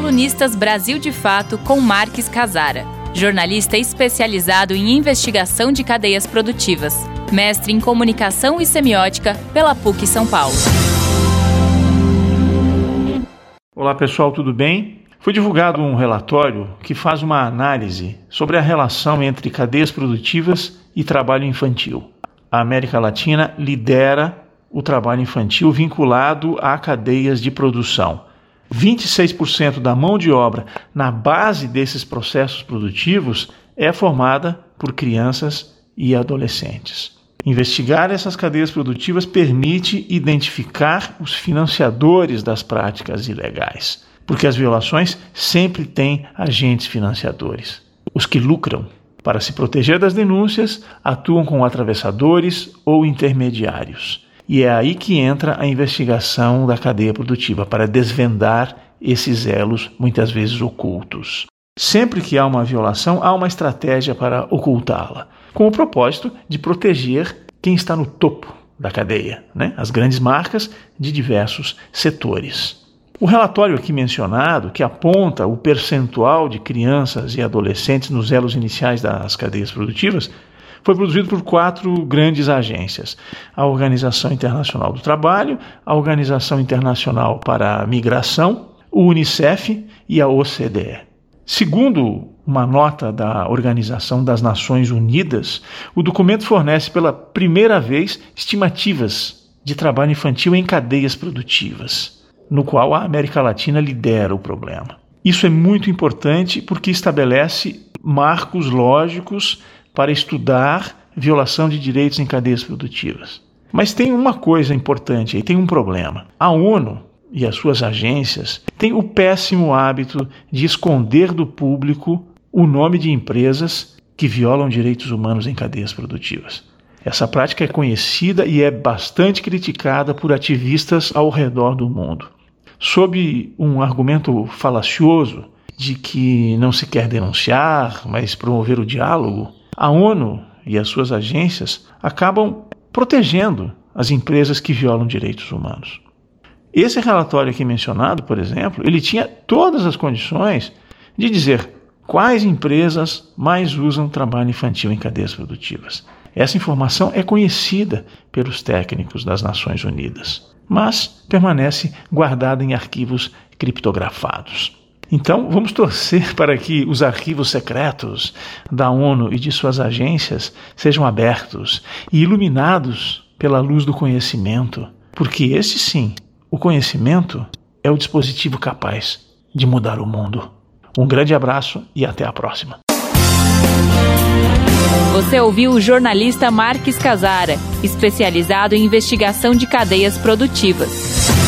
Colunistas Brasil de Fato com Marques Casara, jornalista especializado em investigação de cadeias produtivas, mestre em comunicação e semiótica pela PUC São Paulo. Olá pessoal, tudo bem? Foi divulgado um relatório que faz uma análise sobre a relação entre cadeias produtivas e trabalho infantil. A América Latina lidera o trabalho infantil vinculado a cadeias de produção. 26% da mão de obra na base desses processos produtivos é formada por crianças e adolescentes. Investigar essas cadeias produtivas permite identificar os financiadores das práticas ilegais, porque as violações sempre têm agentes financiadores. Os que lucram. Para se proteger das denúncias, atuam com atravessadores ou intermediários. E é aí que entra a investigação da cadeia produtiva, para desvendar esses elos, muitas vezes ocultos. Sempre que há uma violação, há uma estratégia para ocultá-la com o propósito de proteger quem está no topo da cadeia, né? as grandes marcas de diversos setores. O relatório aqui mencionado, que aponta o percentual de crianças e adolescentes nos elos iniciais das cadeias produtivas, foi produzido por quatro grandes agências: a Organização Internacional do Trabalho, a Organização Internacional para a Migração, o Unicef e a OCDE. Segundo uma nota da Organização das Nações Unidas, o documento fornece pela primeira vez estimativas de trabalho infantil em cadeias produtivas, no qual a América Latina lidera o problema. Isso é muito importante porque estabelece marcos lógicos para estudar violação de direitos em cadeias produtivas. Mas tem uma coisa importante aí, tem um problema. A ONU e as suas agências têm o péssimo hábito de esconder do público o nome de empresas que violam direitos humanos em cadeias produtivas. Essa prática é conhecida e é bastante criticada por ativistas ao redor do mundo. Sob um argumento falacioso de que não se quer denunciar, mas promover o diálogo, a ONU e as suas agências acabam protegendo as empresas que violam direitos humanos. Esse relatório aqui mencionado, por exemplo, ele tinha todas as condições de dizer quais empresas mais usam trabalho infantil em cadeias produtivas. Essa informação é conhecida pelos técnicos das Nações Unidas, mas permanece guardada em arquivos criptografados. Então, vamos torcer para que os arquivos secretos da ONU e de suas agências sejam abertos e iluminados pela luz do conhecimento, porque esse sim o conhecimento é o dispositivo capaz de mudar o mundo. Um grande abraço e até a próxima. Você ouviu o jornalista Marques Casara, especializado em investigação de cadeias produtivas.